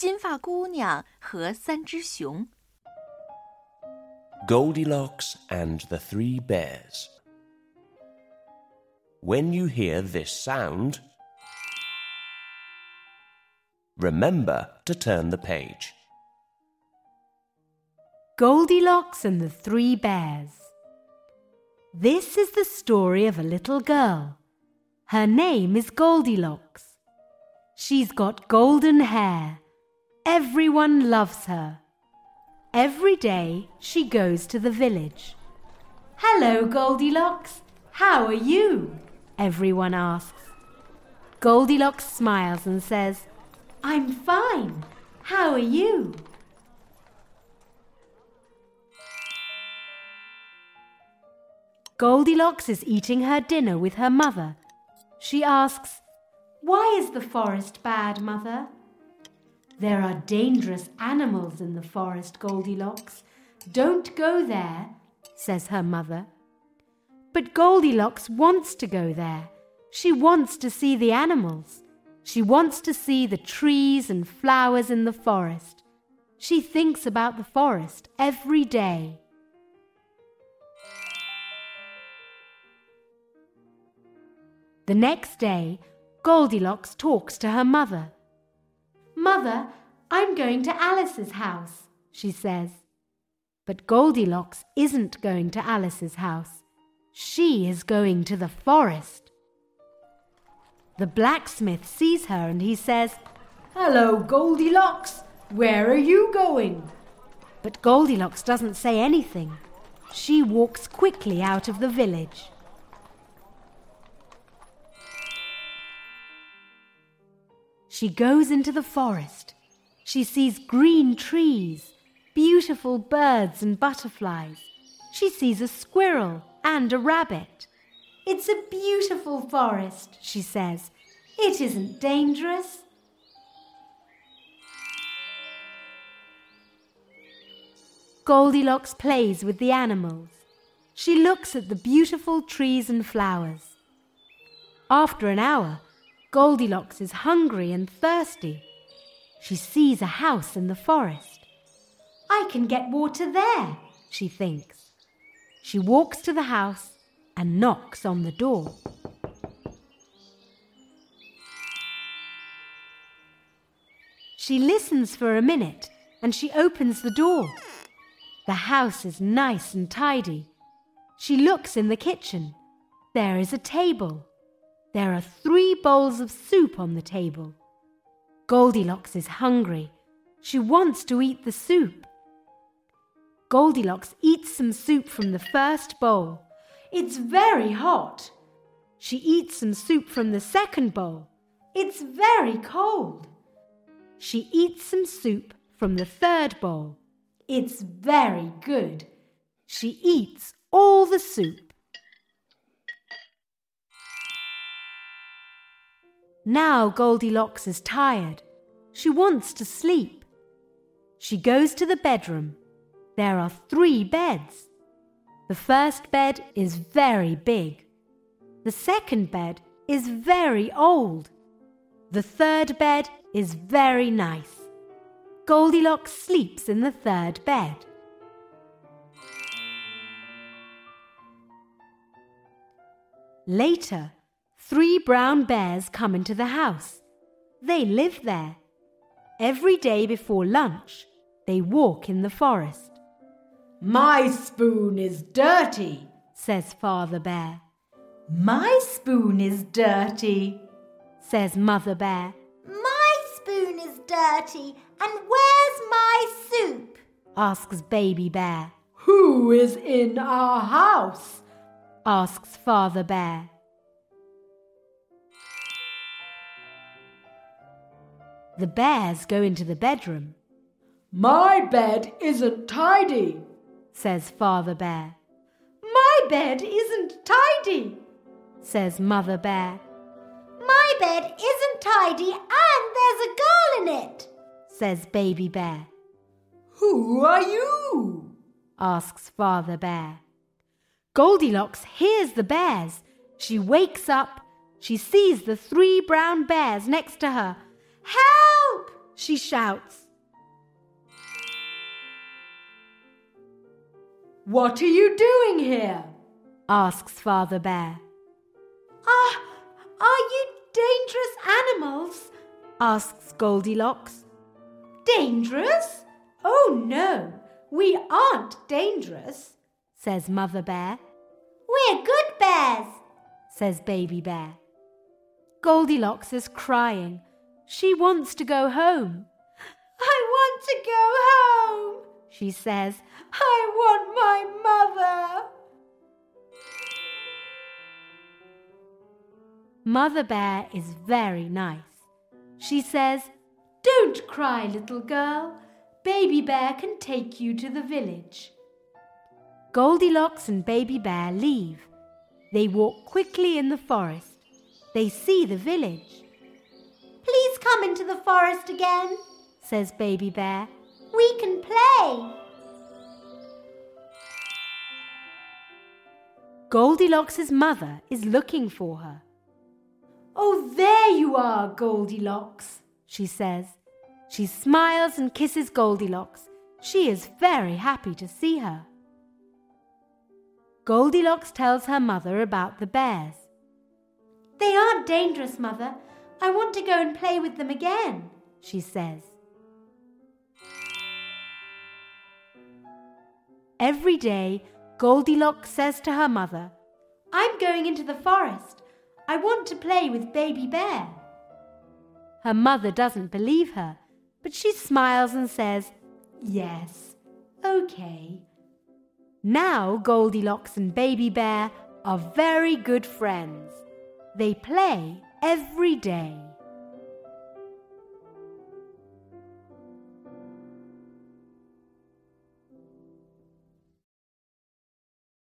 金发姑娘和三只熊。 Goldilocks and the Three Bears. When you hear this sound, remember to turn the page. Goldilocks and the Three Bears. This is the story of a little girl. Her name is Goldilocks. She's got golden hair. Everyone loves her. Every day she goes to the village. Hello, Goldilocks. How are you? Everyone asks. Goldilocks smiles and says, I'm fine. How are you? Goldilocks is eating her dinner with her mother. She asks, Why is the forest bad, mother? There are dangerous animals in the forest, Goldilocks. Don't go there, says her mother. But Goldilocks wants to go there. She wants to see the animals. She wants to see the trees and flowers in the forest. She thinks about the forest every day. The next day, Goldilocks talks to her mother. Mother, I'm going to Alice's house, she says. But Goldilocks isn't going to Alice's house. She is going to the forest. The blacksmith sees her and he says, Hello, Goldilocks. Where are you going? But Goldilocks doesn't say anything. She walks quickly out of the village. She goes into the forest. She sees green trees, beautiful birds and butterflies. She sees a squirrel and a rabbit. It's a beautiful forest, she says. It isn't dangerous. Goldilocks plays with the animals. She looks at the beautiful trees and flowers. After an hour, Goldilocks is hungry and thirsty. She sees a house in the forest. I can get water there, she thinks. She walks to the house and knocks on the door. She listens for a minute and she opens the door. The house is nice and tidy. She looks in the kitchen. There is a table. There are three bowls of soup on the table. Goldilocks is hungry. She wants to eat the soup. Goldilocks eats some soup from the first bowl. It's very hot. She eats some soup from the second bowl. It's very cold. She eats some soup from the third bowl. It's very good. She eats all the soup. Now Goldilocks is tired. She wants to sleep. She goes to the bedroom. There are three beds. The first bed is very big. The second bed is very old. The third bed is very nice. Goldilocks sleeps in the third bed. Later, three brown bears come into the house. They live there. Every day before lunch, they walk in the forest. My spoon is dirty, says Father Bear. My spoon is dirty, says Mother Bear. My spoon is dirty, and where's my soup? asks Baby Bear. Who is in our house? asks Father Bear. The bears go into the bedroom. My bed isn't tidy, says Father Bear. My bed isn't tidy, says Mother Bear. My bed isn't tidy, and there's a girl in it. says Baby Bear. Who are you? asks Father Bear. Goldilocks hears the bears. She wakes up. She sees the three brown bears next to her. Help! she shouts. What are you doing here? asks Father Bear. Ah, are you dangerous animals? asks Goldilocks. Dangerous? Oh no, we aren't dangerous, says Mother Bear. We're good bears, says Baby Bear. Goldilocks is crying. She wants to go home. I want to go home, she says. I want my mother. Mother Bear is very nice. She says, Don't cry, little girl. Baby Bear can take you to the village. Goldilocks and Baby Bear leave. They walk quickly in the forest. They see the village. Please come into the forest again, says Baby Bear. We can play. Goldilocks' mother is looking for her. Oh, there you are, Goldilocks, she says. She smiles and kisses Goldilocks. She is very happy to see her. Goldilocks tells her mother about the bears. They aren't dangerous, Mother. I want to go and play with them again, she says. Every day, Goldilocks says to her mother, I'm going into the forest. I want to play with Baby Bear. Her mother doesn't believe her, but she smiles and says, Yes, okay. Now Goldilocks and Baby Bear are very good friends. They play every day.